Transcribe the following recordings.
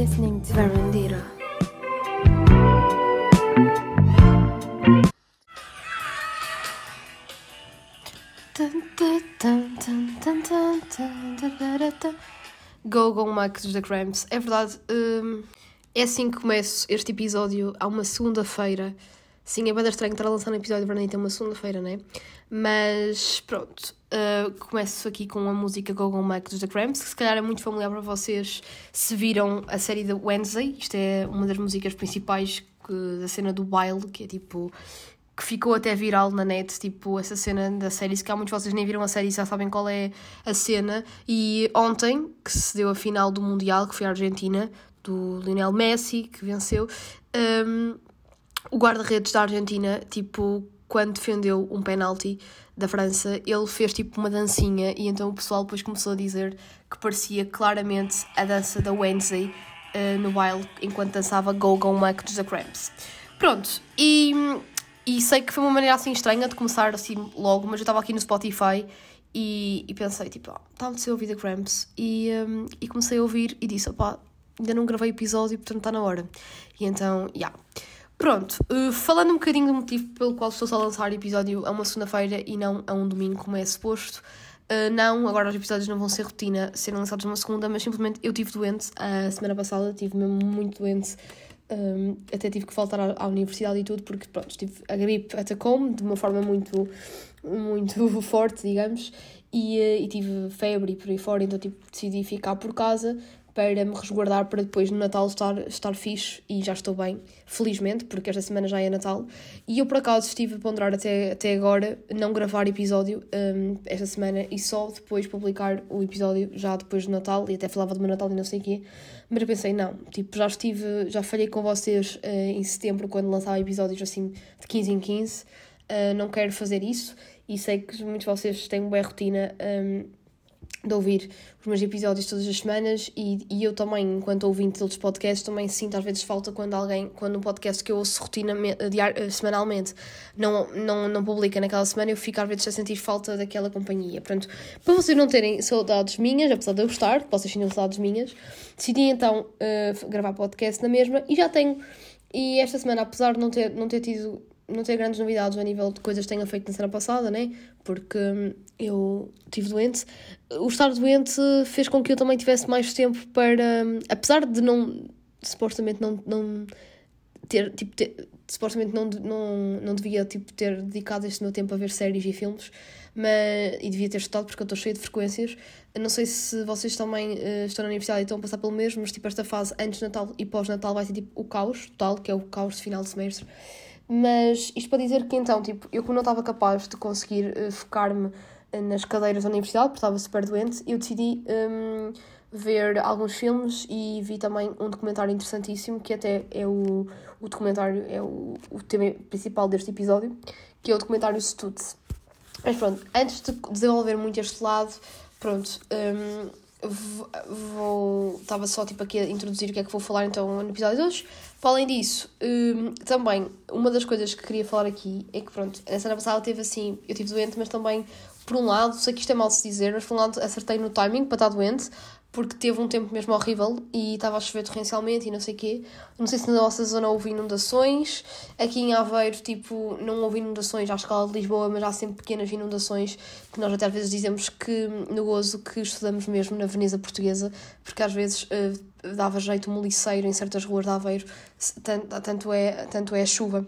listening to Verandira. Go Go dos The Cramps. É verdade, hum, é assim que começo este episódio, há uma segunda-feira. Sim, é bem estranho estar a lançar um episódio de Verandita uma segunda-feira, né? Mas pronto, uh, começo aqui com a música Go Go Mac dos The Cramps, que se calhar é muito familiar para vocês se viram a série da Wednesday. Isto é uma das músicas principais que, da cena do Wild, que é tipo que ficou até viral na net, tipo, essa cena da série, se cá muitos de vocês nem viram a série já sabem qual é a cena. E ontem, que se deu a final do Mundial, que foi a Argentina, do Lionel Messi, que venceu, um, o guarda-redes da Argentina, tipo, quando defendeu um penalti da França, ele fez tipo uma dancinha e então o pessoal depois começou a dizer que parecia claramente a dança da Wednesday uh, no Wild enquanto dançava Go Go Mac dos The Cramps. Pronto, e e sei que foi uma maneira assim estranha de começar assim logo, mas eu estava aqui no Spotify e, e pensei, tipo, ah, estava a ouvir The Cramps e, um, e comecei a ouvir e disse, opá, ainda não gravei episódio, portanto está na hora. E então, já. Yeah. Pronto, uh, falando um bocadinho do motivo pelo qual estou só a lançar episódio a uma segunda-feira e não a um domingo, como é suposto. Uh, não, agora os episódios não vão ser rotina, serem lançados numa segunda, mas simplesmente eu tive doente a semana passada, tive mesmo muito doente um, até tive que faltar à, à, universidade e tudo, porque pronto, tive a gripe atacou-me de uma forma muito, muito forte, digamos, e, eh, e tive febre e por aí fora, então tipo, decidi ficar por casa para me resguardar para depois no Natal estar, estar fixe e já estou bem, felizmente, porque esta semana já é Natal. E eu por acaso estive a ponderar até, até agora não gravar episódio um, esta semana e só depois publicar o episódio já depois do Natal e até falava do meu Natal e não sei o quê. Mas eu pensei, não, tipo, já estive, já falhei com vocês uh, em setembro quando lançava episódios assim de 15 em 15. Uh, eh, não quero fazer isso e sei que muitos de vocês têm uma boa rotina. Um, de ouvir os meus episódios todas as semanas e, e eu também, enquanto ouvinte de outros podcasts, também sinto às vezes falta quando alguém, quando um podcast que eu ouço rotinamente, eh, semanalmente não, não, não publica naquela semana, eu fico às vezes a sentir falta daquela companhia. Portanto, para vocês não terem saudades minhas, apesar de eu gostar, vocês tenham saudades minhas, decidi então uh, gravar podcast na mesma e já tenho. E esta semana, apesar de não ter, não ter tido não ter grandes novidades a nível de coisas que tenha feito na semana passada, né? Porque hum, eu estive doente. O estar doente fez com que eu também tivesse mais tempo para. Hum, apesar de não. supostamente não. não ter. tipo. Ter, supostamente não, não, não devia tipo, ter dedicado este meu tempo a ver séries e filmes, mas, e devia ter estudado porque eu estou cheia de frequências. Não sei se vocês também uh, estão na universidade e estão a passar pelo mesmo, mas tipo, esta fase antes de Natal e pós-Natal vai ser tipo o caos total, que é o caos de final de semestre. Mas isto para dizer que então, tipo, eu como não estava capaz de conseguir uh, focar-me eh, nas cadeiras da universidade, porque estava super doente, eu decidi um, ver alguns filmes e vi também um documentário interessantíssimo, que até é o, o documentário, é o, o tema principal deste episódio, que é o documentário Stutz. Mas pronto, antes de desenvolver muito este lado, pronto, um, vou. Estava só tipo aqui a introduzir o que é que vou falar então no episódio de hoje. Para além disso, um, também uma das coisas que queria falar aqui é que pronto, a semana passada teve assim, eu estive doente, mas também por um lado, sei que isto é mal se dizer, mas por um lado acertei no timing para estar doente, porque teve um tempo mesmo horrível e estava a chover torrencialmente e não sei o quê. Não sei se na nossa zona houve inundações. Aqui em Aveiro, tipo, não houve inundações à escala de Lisboa, mas há sempre pequenas inundações que nós até às vezes dizemos que no gozo que estudamos mesmo na Veneza Portuguesa, porque às vezes uh, dava jeito um moliceiro em certas ruas de Aveiro, tanto, tanto, é, tanto é a chuva.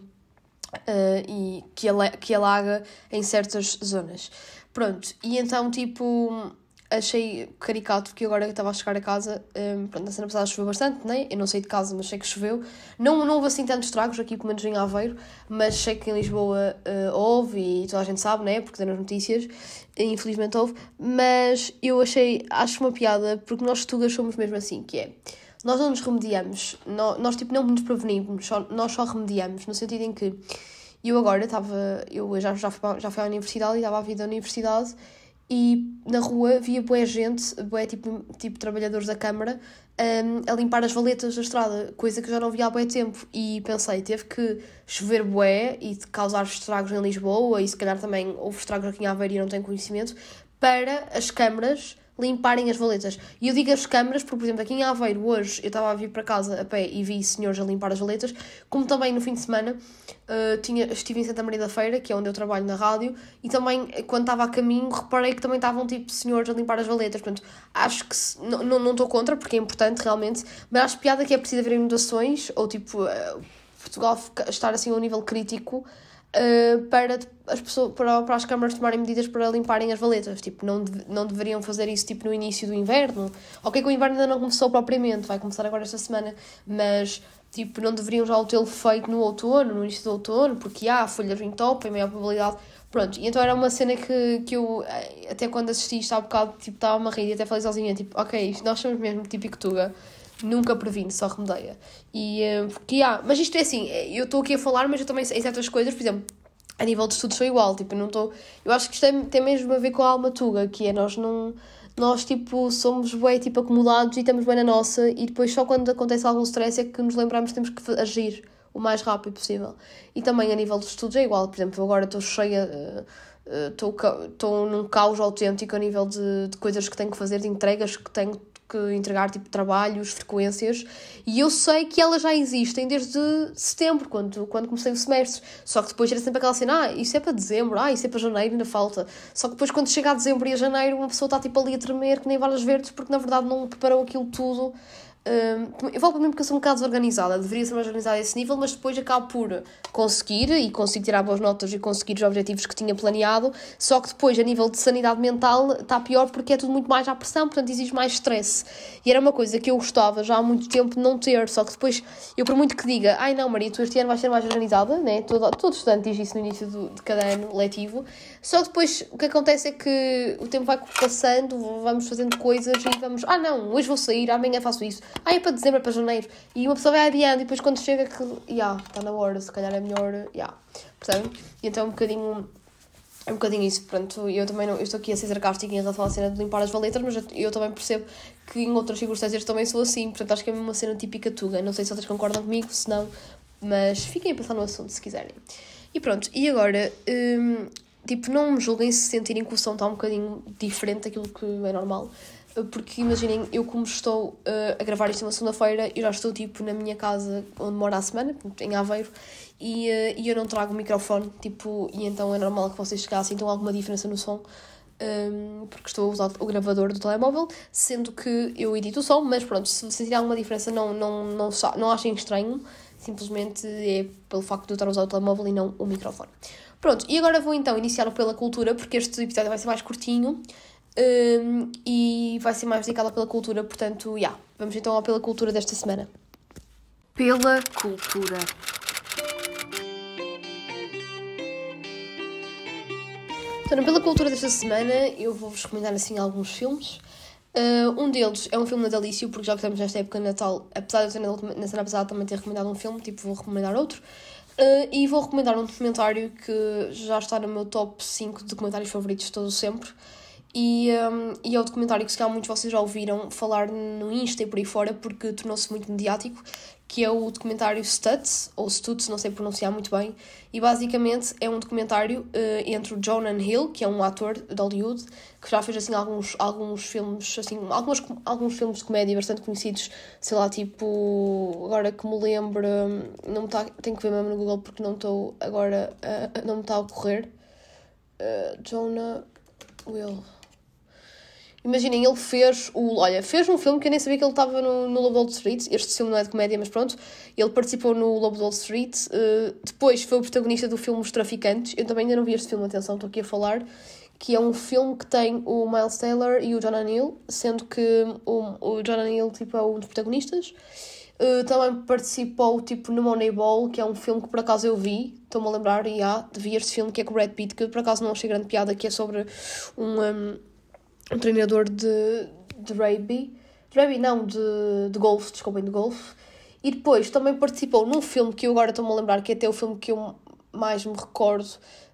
Uh, e que, ala que alaga em certas zonas. Pronto, e então, tipo, achei caricato porque agora que estava a chegar a casa, um, pronto, na semana passada choveu bastante, né? Eu não saí de casa, mas sei que choveu. Não, não houve assim tantos estragos aqui, pelo menos em Aveiro, mas sei que em Lisboa uh, houve e toda a gente sabe, né? Porque tem nas notícias, infelizmente houve. Mas eu achei, acho uma piada, porque nós tugas somos mesmo assim, que é. Nós não nos remediamos, nós, nós tipo não nos prevenimos, só, nós só remediamos, no sentido em que eu agora estava, eu já, já, fui, já fui à universidade e estava a vida da universidade e na rua via boa gente, boé tipo, tipo trabalhadores da Câmara, um, a limpar as valetas da estrada, coisa que já não via há bué tempo. E pensei, teve que chover bué e causar estragos em Lisboa, e se calhar também houve estragos aqui em Aveiro e não tenho conhecimento, para as câmaras limparem as valetas. E eu digo as câmaras, porque, por exemplo, aqui em Aveiro, hoje, eu estava a vir para casa a pé e vi senhores a limpar as valetas, como também no fim de semana uh, tinha, estive em Santa Maria da Feira, que é onde eu trabalho na rádio, e também, quando estava a caminho, reparei que também estavam, tipo, senhores a limpar as valetas. Portanto, acho que, não estou não contra, porque é importante, realmente, mas acho piada que é preciso haver inundações, ou, tipo, uh, Portugal estar, assim, a um nível crítico, uh, para, as pessoas, para, para as câmaras tomarem medidas para limparem as valetas. Tipo, não, não deveriam fazer isso tipo, no início do inverno. Ok, que o inverno ainda não começou propriamente, vai começar agora esta semana, mas tipo, não deveriam já o tê-lo feito no outono, no início do outono, porque há folhas em top, em maior probabilidade. Pronto, e então era uma cena que, que eu, eh, até quando assisti isto há um bocado, tipo, estava-me a rir e até falei sozinha, tipo, ok, nós somos mesmo típico Tuga nunca previne, só remedeia. E, porque, há, mas isto é assim, eh, eu estou aqui a falar, mas eu também em certas coisas, por exemplo, a nível de estudos sou igual, tipo, eu não estou, eu acho que isto é, tem mesmo a ver com a alma tuga, que é nós não, nós, tipo, somos bem, tipo, acomodados e estamos bem na nossa, e depois só quando acontece algum stress é que nos lembramos que temos que agir o mais rápido possível. E também a nível de estudos é igual, por exemplo, agora estou cheia, estou uh, uh, num caos autêntico a nível de, de coisas que tenho que fazer, de entregas que tenho que entregar tipo trabalhos, frequências, e eu sei que elas já existem desde setembro, quando, quando comecei o semestre. Só que depois era sempre aquela cena, ah, isso é para dezembro, ah, isso é para janeiro, ainda falta. Só que depois quando chega a dezembro e a janeiro, uma pessoa está tipo ali a tremer que nem valas verdes, porque na verdade não preparou aquilo tudo eu falo para mim porque eu sou um bocado desorganizada, deveria ser mais organizada a esse nível, mas depois acabo por conseguir e consigo tirar boas notas e conseguir os objetivos que tinha planeado. Só que depois, a nível de sanidade mental, está pior porque é tudo muito mais à pressão, portanto exige mais stress. E era uma coisa que eu gostava já há muito tempo não ter, só que depois, eu por muito que diga, ai não, Maria, tu este ano vais ser mais organizada, né? todo, todo estudante diz isso no início do, de cada ano letivo, só que depois o que acontece é que o tempo vai passando, vamos fazendo coisas e vamos, ah não, hoje vou sair, amanhã faço isso ah, é para dezembro, é para janeiro. E uma pessoa vai adiando e depois quando chega que, já, yeah, está na hora, se calhar é melhor, já. Yeah. Percebem? E então é um bocadinho. É um bocadinho isso, pronto, eu também não, eu estou aqui a ser sarcástica em relação à cena de limpar as valetas, mas eu, eu também percebo que em outras circunstâncias também sou assim, portanto acho que é uma cena típica tuga, não sei se vocês concordam comigo, se não, mas fiquem a pensar no assunto se quiserem. E pronto, e agora, hum, tipo, não me julguem se sentirem que o som está um bocadinho diferente daquilo que é normal, porque imaginem, eu como estou uh, a gravar isto uma segunda-feira, eu já estou tipo na minha casa onde moro há semana, em Aveiro, e, uh, e eu não trago o microfone, tipo, e então é normal que vocês chegassem, então alguma diferença no som, um, porque estou a usar o gravador do telemóvel, sendo que eu edito o som, mas pronto, se sentirem alguma diferença não, não, não, não achem estranho, simplesmente é pelo facto de eu estar a usar o telemóvel e não o microfone. Pronto, e agora vou então iniciar pela cultura, porque este episódio vai ser mais curtinho, um, e vai ser mais dedicada pela cultura, portanto, já. Yeah, vamos então ao pela cultura desta semana. Pela cultura. Então, pela cultura desta semana, eu vou-vos recomendar assim alguns filmes. Uh, um deles é um filme natalício, porque já que estamos nesta época de Natal, apesar de eu ter na semana passada também ter recomendado um filme, tipo, vou recomendar outro. Uh, e vou recomendar um documentário que já está no meu top 5 de documentários favoritos de todo sempre. E, um, e é o documentário que se calhar muitos de vocês já ouviram falar no Insta e por aí fora porque tornou-se muito mediático, que é o documentário Stutz, ou Stutz, não sei pronunciar muito bem, e basicamente é um documentário uh, entre o Jonah Hill, que é um ator de Hollywood, que já fez assim alguns, alguns filmes, assim, alguns, alguns filmes de comédia bastante conhecidos, sei lá, tipo, agora que me lembro, não me tá, tenho que ver mesmo no Google porque não estou agora, uh, não me está a ocorrer. Uh, Jonah Will. Imaginem, ele fez o. Olha, fez um filme que eu nem sabia que ele estava no, no Lobo Wall Street. Este filme não é de comédia, mas pronto. Ele participou no Lobo Wall Street. Uh, depois foi o protagonista do filme Os Traficantes. Eu também ainda não vi este filme, atenção, estou aqui a falar. Que é um filme que tem o Miles Taylor e o John O'Neill, sendo que o, o John O'Neill tipo, é um dos protagonistas. Uh, também participou tipo, no Moneyball, que é um filme que por acaso eu vi, estou-me a lembrar, e há, de ver este filme que é com o Brad Pitt, que eu por acaso não achei grande piada, que é sobre um, um um treinador de, de rugby, de rugby não, de, de golfe, desculpem, de golfe, e depois também participou num filme que eu agora estou-me a lembrar, que é até o filme que eu mais me recordo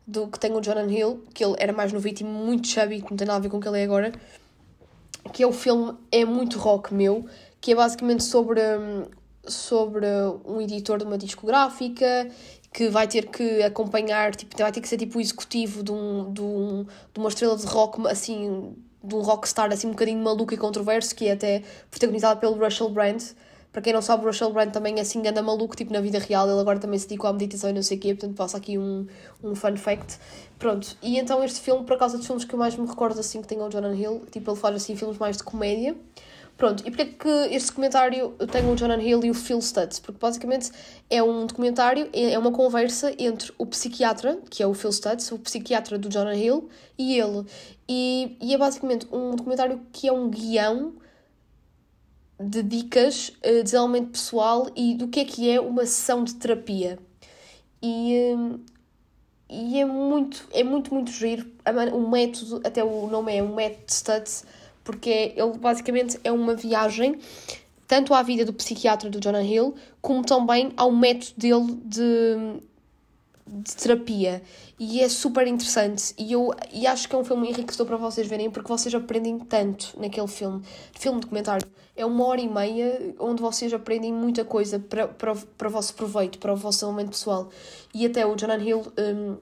do que tem o Jonathan Hill, que ele era mais novo e muito chubby, que não tem nada a ver com o que ele é agora, que é o filme É Muito Rock Meu, que é basicamente sobre, sobre um editor de uma discográfica que vai ter que acompanhar, tipo, vai ter que ser tipo o executivo de, um, de, um, de uma estrela de rock assim um rockstar assim um bocadinho maluco e controverso, que é até protagonizado pelo Russell Brand. Para quem não sabe, o Russell Brand também é assim anda maluco, tipo na vida real, ele agora também se dedicou à meditação e não sei o quê, portanto passa aqui um, um fun fact. Pronto, e então este filme, por causa dos filmes que eu mais me recordo assim que tem o Jonah Hill, tipo ele faz assim filmes mais de comédia. Pronto, e porquê que este documentário tem o Jonah Hill e o Phil Stutz? Porque basicamente é um documentário, é uma conversa entre o psiquiatra, que é o Phil Stutz, o psiquiatra do Jonah Hill, e ele. E, e é basicamente um documentário que é um guião de dicas uh, de desenvolvimento pessoal e do que é que é uma sessão de terapia. E, um, e é muito, é muito, muito giro. O método, até o nome é um método Stutz, porque ele basicamente é uma viagem tanto à vida do psiquiatra do Jonah Hill, como também ao método dele de, de terapia. E é super interessante. E eu e acho que é um filme enriquecedor para vocês verem, porque vocês aprendem tanto naquele filme. Filme documentário. É uma hora e meia onde vocês aprendem muita coisa para, para, para o vosso proveito, para o vosso elemento pessoal. E até o Jonah Hill. Um,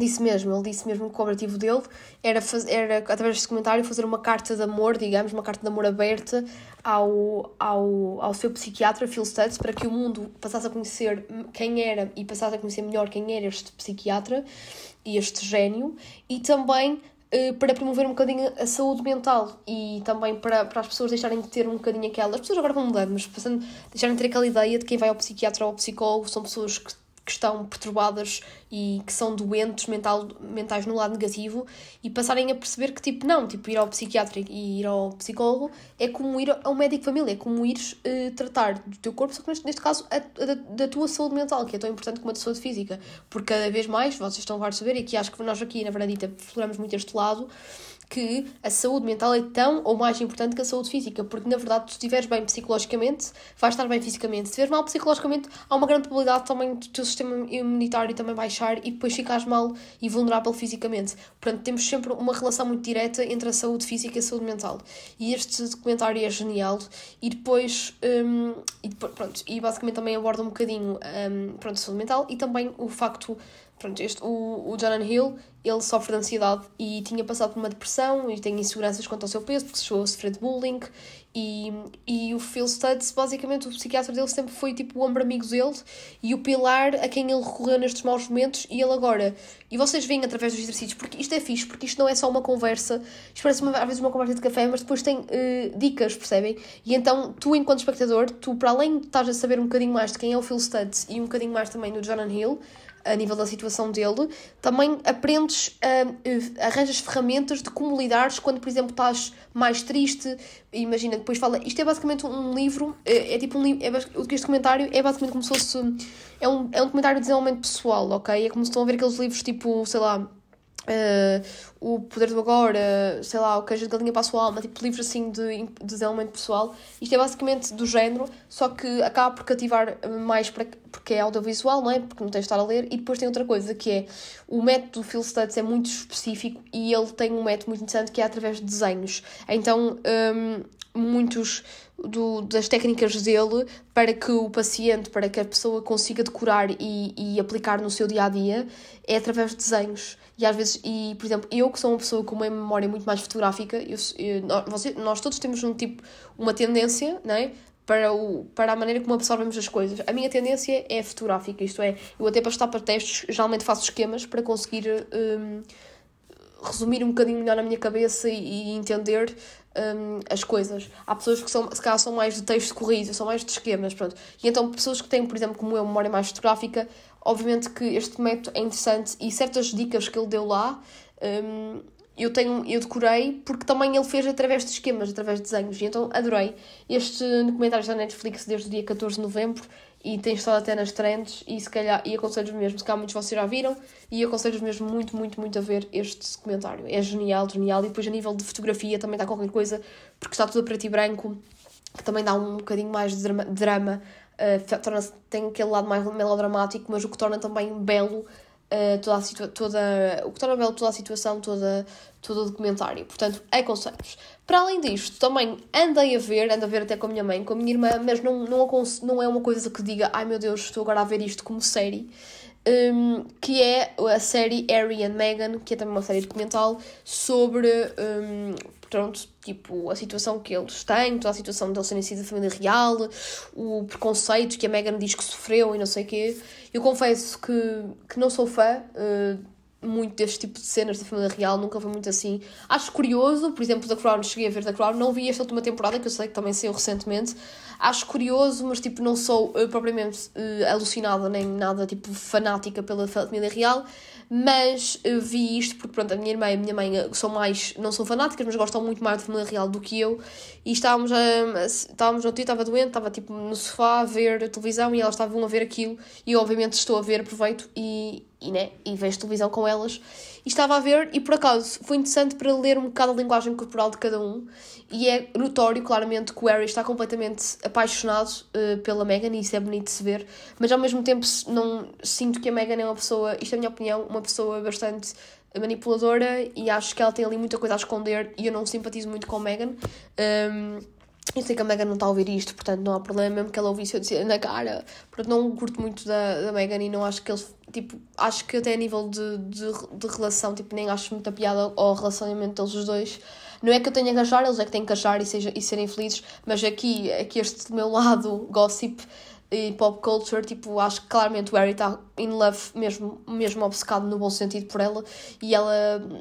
disse mesmo, ele disse mesmo que o objetivo dele era, fazer, era através deste comentário, fazer uma carta de amor, digamos, uma carta de amor aberta ao, ao, ao seu psiquiatra, Phil Stutz, para que o mundo passasse a conhecer quem era e passasse a conhecer melhor quem era este psiquiatra e este gênio, e também eh, para promover um bocadinho a saúde mental e também para, para as pessoas deixarem de ter um bocadinho aquela. As pessoas agora vão mudando, mas passando, deixarem de ter aquela ideia de quem vai ao psiquiatra ou ao psicólogo são pessoas que que estão perturbadas e que são doentes mental, mentais no lado negativo e passarem a perceber que, tipo, não, tipo, ir ao psiquiatra e ir ao psicólogo é como ir ao médico de família, é como ir uh, tratar do teu corpo, só que neste, neste caso a, a, da, da tua saúde mental, que é tão importante como a da saúde física, porque cada vez mais, vocês estão a saber, e que acho que nós aqui na Verdadita exploramos muito este lado, que a saúde mental é tão ou mais importante que a saúde física, porque na verdade, se estiveres bem psicologicamente, vais estar bem fisicamente. Se estiveres mal psicologicamente, há uma grande probabilidade também do teu sistema imunitário também baixar e depois ficares mal e vulnerável fisicamente. Portanto, temos sempre uma relação muito direta entre a saúde física e a saúde mental. E este documentário é genial. E depois, um, e depois pronto, e basicamente também aborda um bocadinho um, pronto, a saúde mental e também o facto Pronto, este, o, o Jonathan Hill, ele sofre de ansiedade e tinha passado por uma depressão e tem inseguranças quanto ao seu peso, porque chegou a sofrer de bullying. E, e o Phil Stutz, basicamente, o psiquiatra dele sempre foi tipo o ombro amigo dele e o pilar a quem ele recorreu nestes maus momentos. E ele agora, e vocês veem através dos exercícios, porque isto é fixe, porque isto não é só uma conversa, isto parece uma, às vezes uma conversa de café, mas depois tem uh, dicas, percebem? E então, tu, enquanto espectador, tu, para além de estás a saber um bocadinho mais de quem é o Phil Stutz e um bocadinho mais também do Jonathan Hill, a nível da situação dele, também aprendes, uh, arranjas ferramentas de como lidares quando, por exemplo, estás mais triste. Imagina, depois fala. Isto é basicamente um livro, é, é tipo um livro. É, este comentário é basicamente como se fosse. É um, é um documentário de desenvolvimento pessoal, ok? É como se estão a ver aqueles livros tipo, sei lá Uh, o Poder do Agora, sei lá, o Queijo de Galinha para a Sua Alma, tipo livros assim de, de desenvolvimento pessoal. Isto é basicamente do género, só que acaba por cativar mais para, porque é audiovisual, não é? Porque não tens de estar a ler. E depois tem outra coisa que é o método do Phil Stutz é muito específico e ele tem um método muito interessante que é através de desenhos. Então, um, muitos do, das técnicas dele para que o paciente, para que a pessoa consiga decorar e, e aplicar no seu dia a dia é através de desenhos. E às vezes, e, por exemplo, eu que sou uma pessoa com uma memória muito mais fotográfica, eu, eu, nós, nós todos temos um tipo, uma tendência, não é? Para, o, para a maneira como absorvemos as coisas. A minha tendência é fotográfica, isto é, eu até para estar para testes, geralmente faço esquemas para conseguir um, resumir um bocadinho melhor na minha cabeça e, e entender um, as coisas. Há pessoas que são, se calhar são mais de texto corrido, são mais de esquemas, pronto. E então pessoas que têm, por exemplo, como eu, memória mais fotográfica, Obviamente que este método é interessante e certas dicas que ele deu lá um, eu, tenho, eu decorei porque também ele fez através de esquemas, através de desenhos. E então adorei. Este documentário na Netflix desde o dia 14 de novembro e tem estado até nas trends e se calhar, e aconselho-vos mesmo, se calhar muitos de vocês já viram, e aconselho-vos mesmo muito, muito, muito a ver este documentário. É genial, genial. E depois a nível de fotografia também está qualquer coisa, porque está tudo a preto e branco, que também dá um bocadinho mais de drama, drama uh, torna tem aquele lado mais melodramático, mas o que torna também belo uh, toda a situa toda o que torna belo toda a situação, toda, todo o documentário. Portanto, aconselho-vos. Para além disto, também andei a ver, ando a ver até com a minha mãe, com a minha irmã, mas não, não, não é uma coisa que diga, ai meu Deus, estou agora a ver isto como série. Um, que é a série Harry and Meghan, que é também uma série documental sobre, um, pronto, tipo, a situação que eles têm, toda a situação deles terem sido da família real, o preconceito que a Meghan diz que sofreu e não sei o quê. Eu confesso que, que não sou fã uh, muito deste tipo de cenas da família real, nunca foi muito assim. Acho curioso, por exemplo, da Crown, cheguei a ver da Crown, não vi esta última temporada, que eu sei que também saiu recentemente. Acho curioso, mas tipo, não sou uh, propriamente uh, alucinada nem nada tipo fanática pela família real, mas uh, vi isto porque pronto, a minha irmã e a minha mãe são mais, não são fanáticas, mas gostam muito mais da família real do que eu. E estávamos, a, estávamos no dia, estava doente, estava tipo no sofá a ver a televisão e elas estavam a ver aquilo, e obviamente estou a ver, aproveito e, e, né, e vejo televisão com elas. E estava a ver, e por acaso foi interessante para ler um bocado a linguagem corporal de cada um. E é notório, claramente, que o Harry está completamente apaixonado uh, pela Meghan, e isso é bonito de se ver. Mas ao mesmo tempo, não sinto que a Meghan é uma pessoa, isto é a minha opinião, uma pessoa bastante manipuladora e acho que ela tem ali muita coisa a esconder e eu não simpatizo muito com a Meghan. Um, eu sei que a Megan não está a ouvir isto, portanto não há problema, mesmo que ela ouvisse eu dizer na cara. Portanto, não curto muito da, da Megan e não acho que eles. Tipo, acho que até a nível de, de, de relação, tipo, nem acho muita piada ao relacionamento deles os dois. Não é que eu tenha que achar, eles é que têm que achar e, seja, e serem felizes, mas aqui, aqui este meu lado gossip e pop culture, tipo, acho que claramente o Harry está in love, mesmo, mesmo obcecado no bom sentido por ela, e ela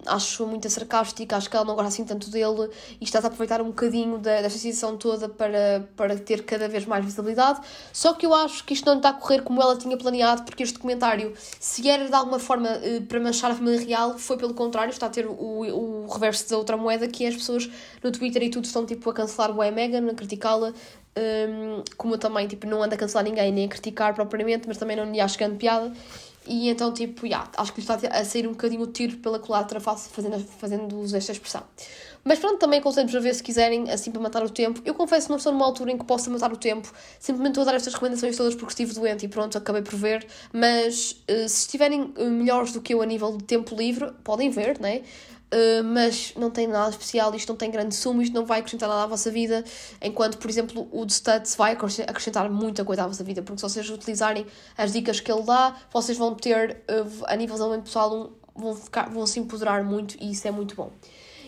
acho muito sarcástica, acho que ela não gosta assim tanto dele, e está a aproveitar um bocadinho da, desta situação toda para, para ter cada vez mais visibilidade. Só que eu acho que isto não está a correr como ela tinha planeado, porque este documentário, se era de alguma forma eh, para manchar a família real, foi pelo contrário, está a ter o, o reverso da outra moeda, que é as pessoas no Twitter e tudo estão tipo a cancelar o Megan, a criticá-la, um, como eu também tipo, não ando a cancelar ninguém nem a criticar propriamente, mas também não lhe acho grande piada. E então, tipo, yeah, acho que está a sair um bocadinho o tiro pela culatra fazendo, fazendo uso desta expressão. Mas pronto, também aconselho-vos a ver se quiserem, assim para matar o tempo. Eu confesso que não estou numa altura em que possa matar o tempo, simplesmente estou a dar estas recomendações todas porque estive doente e pronto, acabei por ver. Mas uh, se estiverem eh, melhores do que eu a nível de tempo livre, podem ver, né? Uh, mas não tem nada especial, isto não tem grande sumo, isto não vai acrescentar nada à vossa vida, enquanto, por exemplo, o de Studs vai acrescentar muita coisa à vossa vida, porque se vocês utilizarem as dicas que ele dá, vocês vão ter, uh, a nível de desenvolvimento pessoal, um, vão, ficar, vão se empoderar muito e isso é muito bom.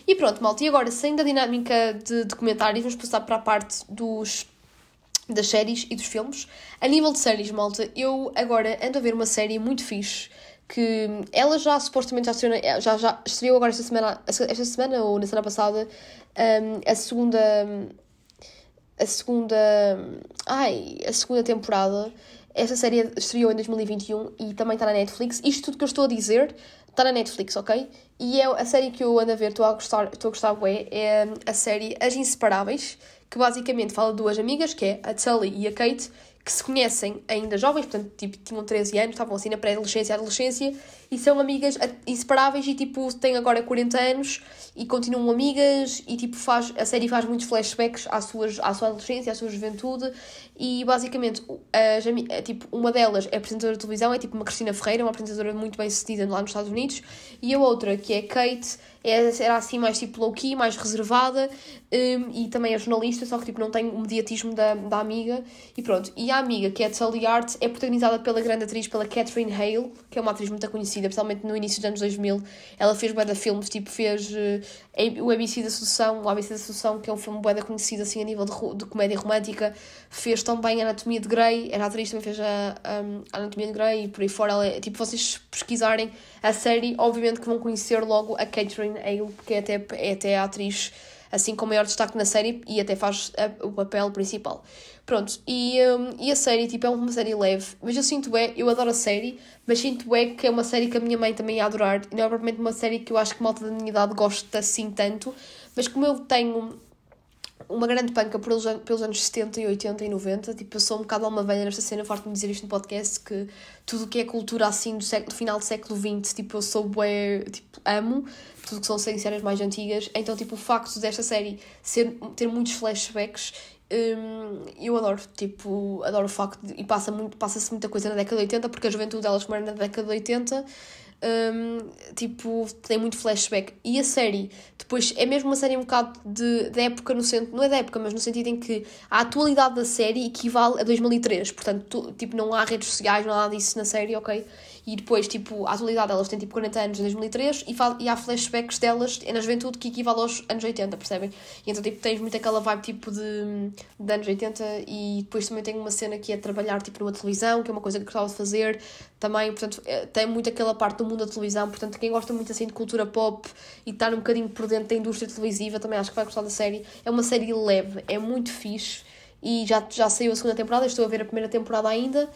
E pronto, malta, e agora, saindo da dinâmica de documentários, vamos passar para a parte dos das séries e dos filmes. A nível de séries, malta, eu agora ando a ver uma série muito fixe que ela já supostamente já estreou, já, já estreou agora esta semana, esta semana ou na semana passada um, a segunda a segunda ai, a segunda temporada esta série estreou em 2021 e também está na Netflix isto tudo que eu estou a dizer está na Netflix, ok? E é a série que eu ando a ver, estou a gostar, estou a gostar é a série As Inseparáveis que basicamente fala de duas amigas, que é a Tully e a Kate que se conhecem ainda jovens, portanto, tipo, tinham 13 anos, estavam assim na pré-adolescência adolescência, e são amigas inseparáveis e, tipo, têm agora 40 anos e continuam amigas e, tipo, faz, a série faz muitos flashbacks à, suas, à sua adolescência, à sua juventude. E, basicamente, as, é, tipo, uma delas é apresentadora de televisão, é tipo uma Cristina Ferreira, uma apresentadora muito bem sucedida lá nos Estados Unidos, e a outra, que é Kate, é, era assim mais tipo low-key, mais reservada um, e também é jornalista, só que tipo não tem o mediatismo da, da amiga. E pronto. E a amiga, que é de Sully Art, é protagonizada pela grande atriz, pela Catherine Hale, que é uma atriz muito conhecida, principalmente no início dos anos 2000. Ela fez bué de filmes, tipo fez uh, o ABC da Sedução, o ABC da Sedução, que é um filme bué conhecido assim a nível de, de comédia romântica. Fez também Anatomia de Grey, era atriz, também fez a, a Anatomia de Grey e por aí fora. Ela é, tipo, vocês pesquisarem a série, obviamente que vão conhecer logo a Catherine Hale, porque é até, é até a atriz assim com maior destaque na série e até faz a, o papel principal. Pronto, e, um, e a série, tipo, é uma série leve, mas eu sinto é, eu adoro a série, mas sinto é que é uma série que a minha mãe também ia adorar, não é propriamente uma série que eu acho que malta da minha idade gosta assim tanto, mas como eu tenho uma grande panca pelos, pelos anos 70 e 80 e 90. Tipo, eu sou um bocado alma velha nesta cena, farto-me dizer isto no podcast, que tudo o que é cultura assim do, século, do final do século XX, tipo, eu sou bué, tipo, amo. Tudo que são séries mais antigas. Então, tipo, o facto desta série ser, ter muitos flashbacks Hum, eu adoro, tipo, adoro o facto de, e passa passa-se muita coisa na década de 80, porque a juventude delas como era na década de 80, um, tipo, tem muito flashback. E a série, depois, é mesmo uma série um bocado de, de época no sentido, não é da época, mas no sentido em que a atualidade da série equivale a 2003. Portanto, tu, tipo, não há redes sociais, não há nada disso na série, ok? E depois, tipo, a atualidade, elas têm tipo 40 anos em 2003 e, e há flashbacks delas na juventude que equivale aos anos 80, percebem? E então, tipo, tens muito aquela vibe tipo de, de anos 80 e depois também tem uma cena que é trabalhar tipo numa televisão, que é uma coisa que gostava de fazer também, portanto, é, tem muito aquela parte do mundo da televisão, portanto, quem gosta muito assim de cultura pop e estar um bocadinho por dentro da indústria televisiva também acho que vai gostar da série. É uma série leve, é muito fixe e já, já saiu a segunda temporada, estou a ver a primeira temporada ainda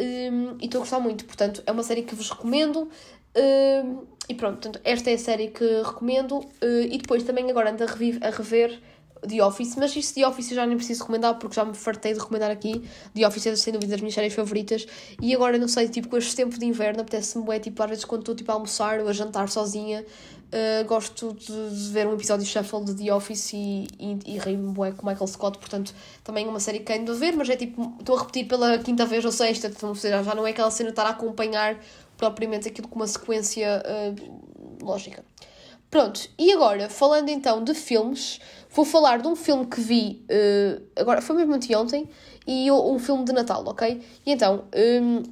um, e estou a gostar muito, portanto, é uma série que vos recomendo. Um, e pronto, portanto, esta é a série que recomendo. Uh, e depois também agora ando a, a rever The Office, mas isso The Office eu já nem preciso recomendar porque já me fartei de recomendar aqui. The Office é sem dúvida das minhas séries favoritas. E agora não sei, tipo, com este tempo de inverno, apetece-me, é tipo, às vezes quando estou tipo, a almoçar ou a jantar sozinha, uh, gosto de, de, ver um episódio shuffle de The Office e, e, e bué com Michael Scott, portanto, também é uma série que ando a ver, mas é tipo, estou a repetir pela quinta vez ou sexta, então, já não é aquela cena de estar a acompanhar propriamente aquilo com uma sequência uh, lógica. Pronto, e agora, falando então de filmes, vou falar de um filme que vi, uh, agora foi mesmo anteontem, e um filme de Natal, ok? E então, um,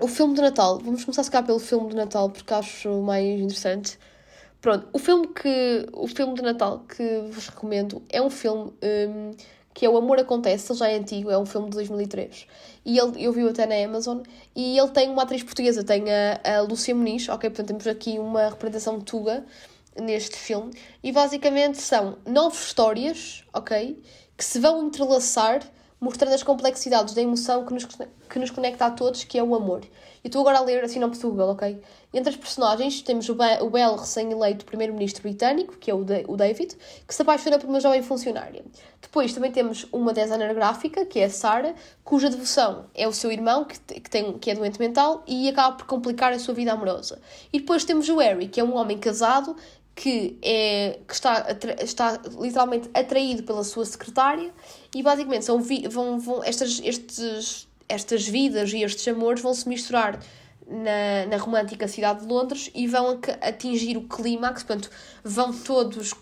o filme de Natal, vamos começar a ficar pelo filme de Natal porque acho mais interessante. Pronto, o filme que o filme de Natal que vos recomendo é um filme um, que é O Amor Acontece, ele já é antigo, é um filme de 2003. E ele, eu vi até na Amazon, e ele tem uma atriz portuguesa, tem a, a Lúcia Muniz, ok? Portanto, temos aqui uma representação de Tuga neste filme, e basicamente são nove histórias, ok? Que se vão entrelaçar, mostrando as complexidades da emoção que nos, que nos conecta a todos, que é o amor. E estou agora a ler a sinopse do Google, ok? Entre as personagens temos o, o belo recém-eleito primeiro-ministro britânico, que é o, o David, que se apaixona por uma jovem funcionária. Depois também temos uma designer gráfica, que é a Sarah, cuja devoção é o seu irmão, que, que, tem, que é doente mental, e acaba por complicar a sua vida amorosa. E depois temos o Harry, que é um homem casado, que, é, que está, está literalmente atraído pela sua secretária, e basicamente são, vão, vão, estas, estes, estas vidas e estes amores vão se misturar na, na romântica cidade de Londres e vão atingir o clímax, portanto, vão todos,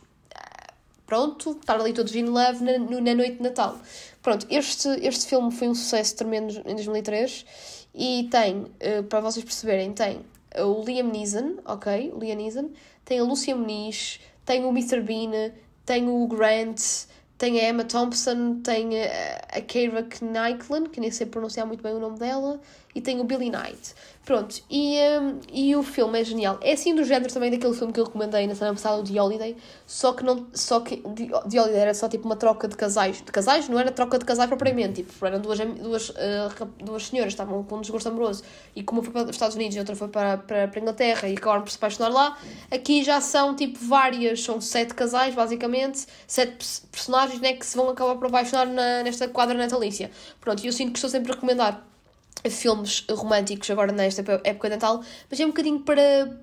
pronto, estar ali todos in love na, na noite de Natal. Pronto, este, este filme foi um sucesso tremendo em 2003 e tem, eh, para vocês perceberem, tem o Liam Neeson, ok, o Liam Neeson, tem a Lucia Muniz, tem o Mr. Bean, tem o Grant, tem a Emma Thompson, tem a, a Keira Knightley, que nem sei pronunciar muito bem o nome dela, e tem o Billy Knight. Pronto, e, um, e o filme é genial. É assim do género também daquele filme que eu recomendei na semana passada, o The Holiday, só que não só que The Holiday era só tipo uma troca de casais. De casais não era troca de casais propriamente, tipo, eram duas, duas, uh, duas senhoras estavam com um desgosto amoroso e como foi para os Estados Unidos e outra foi para, para, para a Inglaterra e acabaram por se apaixonar lá. Aqui já são tipo várias, são sete casais basicamente, sete personagens né, que se vão acabar por apaixonar na, nesta quadra natalícia. Pronto, e eu sinto que estou sempre a recomendar filmes românticos agora nesta época de Natal, mas é um bocadinho para,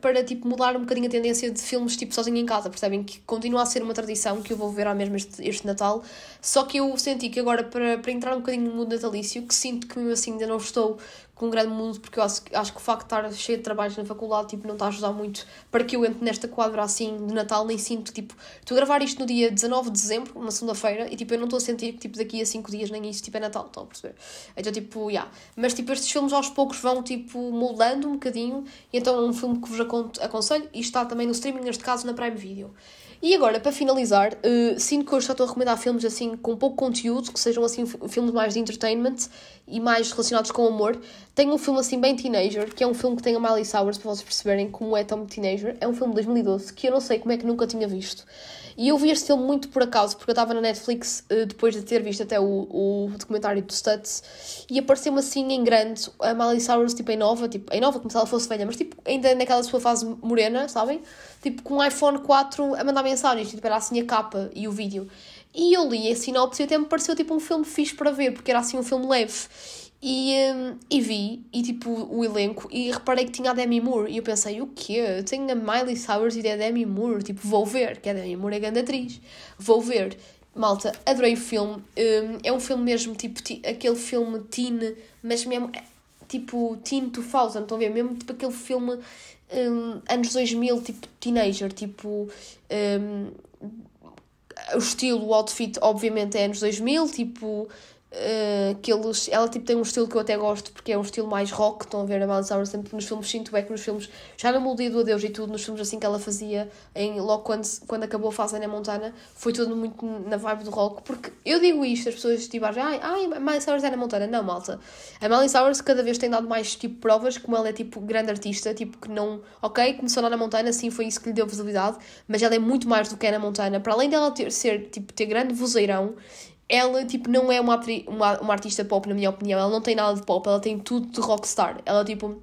para tipo, mudar um bocadinho a tendência de filmes tipo sozinho em casa, percebem? Que continua a ser uma tradição que eu vou ver ao mesmo este, este Natal, só que eu senti que agora para, para entrar um bocadinho no mundo natalício, que sinto que mesmo assim ainda não estou com um grande mundo, porque eu acho, acho que o facto de estar cheio de trabalhos na faculdade tipo, não está a ajudar muito para que eu entre nesta quadra assim de Natal, nem sinto, tipo, estou a gravar isto no dia 19 de dezembro, uma segunda-feira, e tipo, eu não estou a sentir que tipo, daqui a 5 dias nem isso tipo, é Natal, estão a perceber? Então, tipo, yeah. Mas tipo, estes filmes aos poucos vão tipo moldando um bocadinho, e então é um filme que vos aconselho e está também no streaming, neste caso na Prime Video. E agora, para finalizar, uh, sinto que hoje só estou a recomendar filmes assim com pouco conteúdo, que sejam assim filmes mais de entertainment e mais relacionados com amor. Tenho um filme assim bem teenager, que é um filme que tem a Miley Cyrus, para vocês perceberem como é tão teenager. É um filme de 2012 que eu não sei como é que nunca tinha visto. E eu vi este filme muito por acaso, porque eu estava na Netflix uh, depois de ter visto até o, o documentário do Stutz e apareceu-me assim em grande a Miley Cyrus, tipo em nova, tipo em nova, como se ela fosse velha, mas tipo ainda naquela sua fase morena, sabem? Tipo com um iPhone 4 a mandar mensagens, tipo era assim a capa e o vídeo. E eu li a sinopse e até me pareceu tipo um filme fixe para ver, porque era assim um filme leve. E, um, e vi, e tipo, o elenco, e reparei que tinha a Demi Moore. E eu pensei, o quê? Tenho a Miley Cyrus e a Demi Moore. Tipo, vou ver, que a Demi Moore é grande atriz. Vou ver. Malta, adorei o filme. Um, é um filme mesmo, tipo, aquele filme teen, mas mesmo tipo Teen 2000, estão a ver? Mesmo tipo aquele filme um, anos 2000, tipo teenager, tipo. Um, o estilo, o outfit, obviamente, é anos 2000, tipo. Uh, que eles, ela tipo, tem um estilo que eu até gosto porque é um estilo mais rock. Estão a ver a Miley Cyrus sempre nos filmes. Sinto bem que nos filmes, já na Melodia do Adeus e tudo, nos filmes assim que ela fazia, em, logo quando, quando acabou a fase na Montana, foi tudo muito na vibe do rock. Porque eu digo isto, as pessoas tipo, ai, ai, a Miley Cyrus é na Montana. Não, malta. A Miley Cyrus cada vez tem dado mais tipo provas, como ela é tipo grande artista, tipo que não, ok, começou na Montana, sim, foi isso que lhe deu visibilidade, mas ela é muito mais do que é na Montana. Para além dela ter, ser, tipo, ter grande vozeirão ela, tipo, não é uma, uma, uma artista pop, na minha opinião. Ela não tem nada de pop, ela tem tudo de rockstar. Ela, tipo,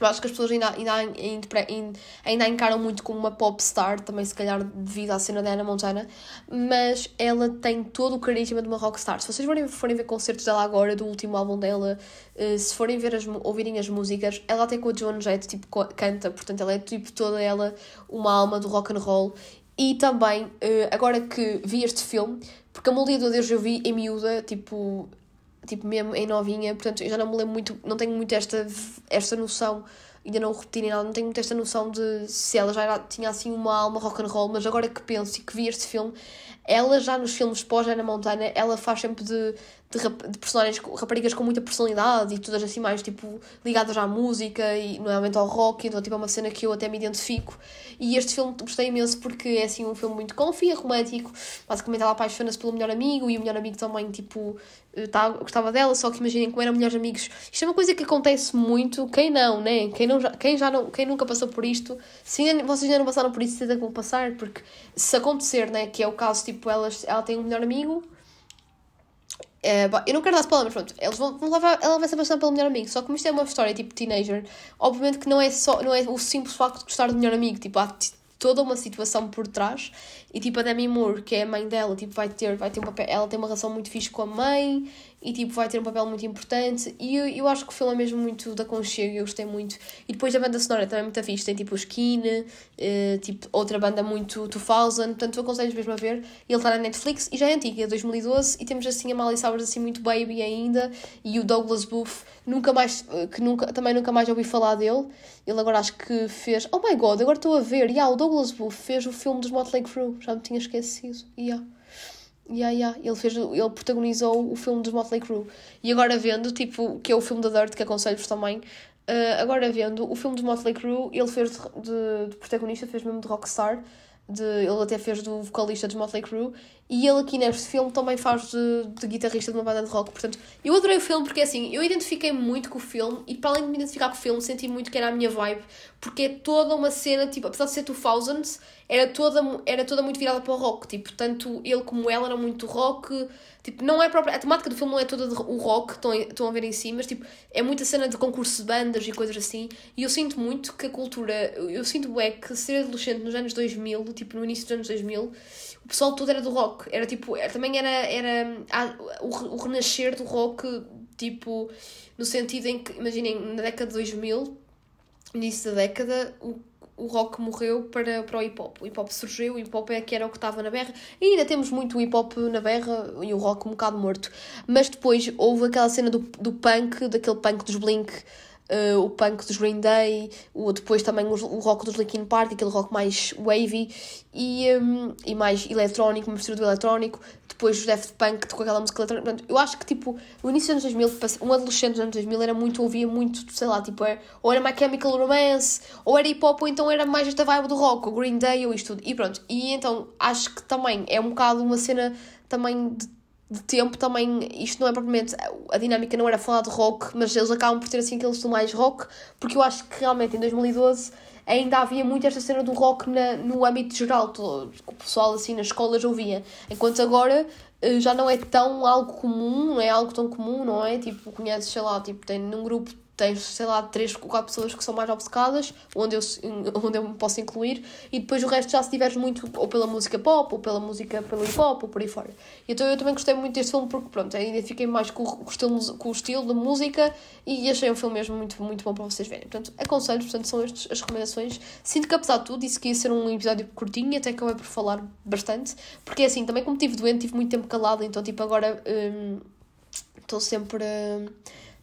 eu acho que as pessoas ainda, ainda, ainda, ainda encaram muito como uma pop star, também se calhar devido à cena da Anna Montana, mas ela tem todo o carisma de uma rockstar. Se vocês forem, forem ver concertos dela agora, do último álbum dela, eh, se forem ver as, ouvirem as músicas, ela até com a Joan Jett, tipo, canta, portanto ela é tipo toda ela uma alma do rock and roll. E também, eh, agora que vi este filme, porque a Melodia do Deus eu vi em miúda, tipo, tipo mesmo em novinha, portanto eu já não me lembro muito, não tenho muito esta, esta noção, ainda não repeti nem nada, não tenho muito esta noção de se ela já era, tinha assim uma alma rock and roll, mas agora que penso e que vi este filme, ela já nos filmes pós-Ana Montana, ela faz sempre de de, de personagens, raparigas com muita personalidade e todas assim mais tipo ligadas à música e normalmente ao rock, então tipo é uma cena que eu até me identifico. E este filme gostei imenso porque é assim um filme muito confia, romântico. Basicamente ela apaixona-se pelo melhor amigo e o melhor amigo também tipo tá, gostava dela, só que imaginem como eram melhores amigos. Isto é uma coisa que acontece muito, quem não, né? Quem, não, quem já não, quem nunca passou por isto, se ainda, vocês ainda não passaram por isso, vão passar, porque se acontecer, né, que é o caso, tipo, ela, ela tem um melhor amigo é, eu não quero dar spoiler, mas pronto, eles vão, vão levar, ela vai se apaixonar pelo melhor amigo. Só que como isto é uma história tipo teenager, obviamente que não é só não é o simples facto de gostar do melhor amigo, tipo, há toda uma situação por trás. E tipo, a Demi Moore, que é a mãe dela, tipo, vai ter, vai ter um papel. Ela tem uma relação muito fixe com a mãe e tipo, vai ter um papel muito importante. E eu, eu acho que o filme é mesmo muito da conchego, eu gostei muito. E depois a banda sonora também é muito fixe, tem tipo o Skin, uh, tipo, outra banda muito 2000, portanto eu aconselho mesmo a ver. Ele está na Netflix e já é antigo, é 2012, e temos assim a Miley Cyrus assim muito baby ainda, e o Douglas Booth, nunca mais, eh, que nunca, também nunca mais ouvi falar dele. Ele agora acho que fez, oh my god, agora estou a ver, yeah, o Douglas Booth fez o filme dos Motley Crue, já me tinha esquecido, yeah. Yeah, yeah. Ele, fez, ele protagonizou o filme dos Motley Crue. E agora vendo, tipo, que é o filme da Dirt, que aconselho-vos também, uh, agora vendo o filme dos Motley Crue, ele fez de, de, de protagonista, fez mesmo de rockstar, de, ele até fez do vocalista dos Motley Crue, e ele aqui neste filme também faz de, de guitarrista de uma banda de rock. Portanto, eu adorei o filme porque assim, eu identifiquei muito com o filme, e para além de me identificar com o filme, senti muito que era a minha vibe, porque é toda uma cena, tipo, apesar de ser 2000s, era toda, era toda muito virada para o rock, tipo, tanto ele como ela eram muito rock, tipo, não é própria, a temática do filme não é toda de, o rock, estão, estão a ver em si, mas tipo, é muita cena de concurso de bandas e coisas assim, e eu sinto muito que a cultura, eu sinto é que ser adolescente nos anos 2000, tipo, no início dos anos 2000, o pessoal todo era do rock, era tipo, era, também era, era a, o, o renascer do rock, tipo, no sentido em que, imaginem, na década de 2000, início da década, o o rock morreu para, para o hip hop. O hip hop surgiu, o hip hop é que era o que estava na berra. E ainda temos muito hip hop na berra e o rock um bocado morto. Mas depois houve aquela cena do, do punk, daquele punk dos Blink uh, o punk dos Green Day, o, depois também o, o rock dos Linkin Park, aquele rock mais wavy e, um, e mais eletrónico, uma mistura do eletrónico. Depois o Daft Punk com aquela música eletrónica. Portanto, eu acho que tipo, no início dos anos 2000, um adolescente dos anos 2000 era muito, ouvia muito, sei lá, tipo, era, é, ou era My Chemical Romance, ou era hip hop, ou então era mais esta vibe do rock, o Green Day ou isto tudo. E pronto, e então acho que também é um bocado uma cena também de de tempo também, isto não é propriamente, a dinâmica não era falar de rock, mas eles acabam por ter assim aquele estilo mais rock, porque eu acho que realmente em 2012 ainda havia muito esta cena do rock na, no âmbito geral, todo, o pessoal assim nas escolas ouvia, enquanto agora eh, já não é tão algo comum, não é algo tão comum, não é? Tipo, conheces, sei lá, tipo, tem num grupo tens, sei lá, três ou quatro pessoas que são mais obcecadas, onde eu, onde eu me posso incluir, e depois o resto já se tiveres muito ou pela música pop, ou pela música pelo hip hop, ou por aí fora. Então eu também gostei muito deste filme porque, pronto, identifiquei mais com, o, estilo, com o estilo da música e achei um filme mesmo muito, muito bom para vocês verem. Portanto, aconselho, portanto, são estas as recomendações. Sinto que, apesar de tudo, disse que ia ser um episódio curtinho, até que eu ia por falar bastante, porque assim, também como estive doente, tive muito tempo calado, então, tipo, agora hum, estou sempre. Hum,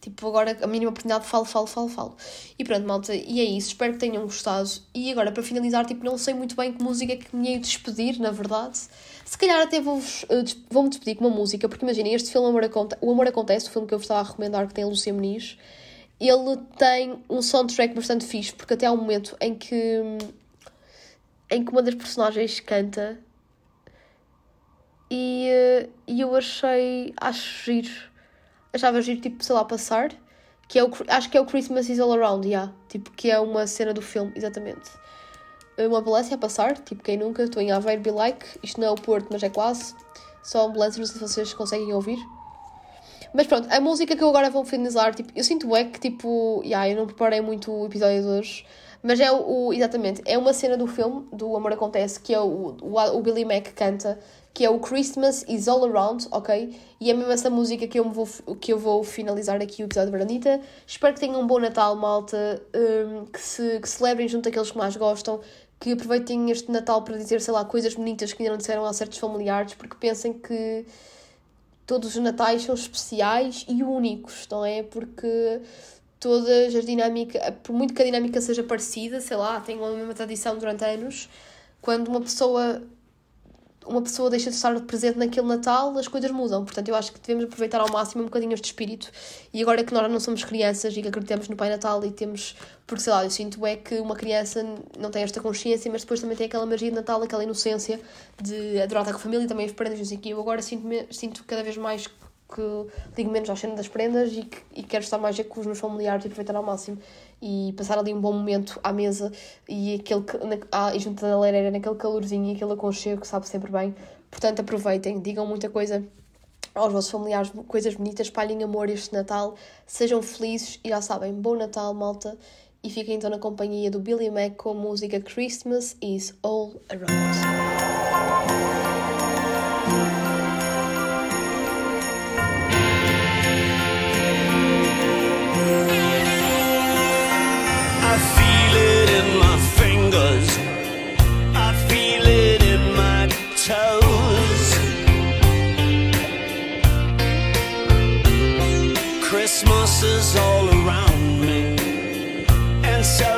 Tipo, agora a mínima oportunidade falo, falo, falo, falo. E pronto, malta, e é isso. Espero que tenham gostado. E agora, para finalizar, tipo, não sei muito bem que música que me ia despedir, na verdade. Se calhar até vou-vos, uh, vou-me despedir com uma música, porque imaginem, este filme Amor Aconte O Amor Acontece, o filme que eu vos estava a recomendar, que tem a Lúcia Meniz, ele tem um soundtrack bastante fixe, porque até há um momento em que, em que uma das personagens canta e, eh, e eu achei, acho giro, achava giro, tipo, sei lá, passar, que é o, acho que é o Christmas is All Around, yeah, tipo, que é uma cena do filme, exatamente. Uma ambulância a passar, tipo, quem nunca, estou em Aveiro, be like, isto não é o Porto, mas é quase, só ambulância, não sei se vocês conseguem ouvir. Mas pronto, a música que eu agora vou finalizar, tipo, eu sinto é que, tipo, yeah, eu não preparei muito o episódio de hoje, mas é o, o- exatamente, é uma cena do filme, do Amor Acontece, que é o, o, o Billy Mac canta, que é o Christmas is All Around, ok? E é mesmo essa música que eu, me vou, que eu vou finalizar aqui o episódio de Veranita. Espero que tenham um bom Natal, malta, hum, que, se, que celebrem junto àqueles que mais gostam, que aproveitem este Natal para dizer, sei lá, coisas bonitas que ainda não disseram a certos familiares, porque pensem que todos os natais são especiais e únicos, não é? Porque todas as dinâmicas, por muito que a dinâmica seja parecida, sei lá, tenham a mesma tradição durante anos, quando uma pessoa uma pessoa deixa de estar presente naquele Natal, as coisas mudam. Portanto, eu acho que devemos aproveitar ao máximo um bocadinho este espírito. E agora que nós não somos crianças e que acreditamos no Pai Natal e temos. Porque, sei lá, eu sinto é que uma criança não tem esta consciência, mas depois também tem aquela magia de Natal, aquela inocência de adorar estar com a família e também as prendas, não sei o quê. Eu agora sinto, sinto cada vez mais que ligo menos à cena das prendas e, que, e quero estar mais é com os meus familiares e aproveitar ao máximo e passar ali um bom momento à mesa e, aquele, na, ah, e junto da lareira, naquele calorzinho e aquele aconchego que sabe sempre bem. Portanto, aproveitem, digam muita coisa aos vossos familiares, coisas bonitas, espalhem amor este Natal, sejam felizes e já sabem, bom Natal, malta. E fiquem então na companhia do Billy Mac com a música Christmas is All Around. Christmas all around me, and so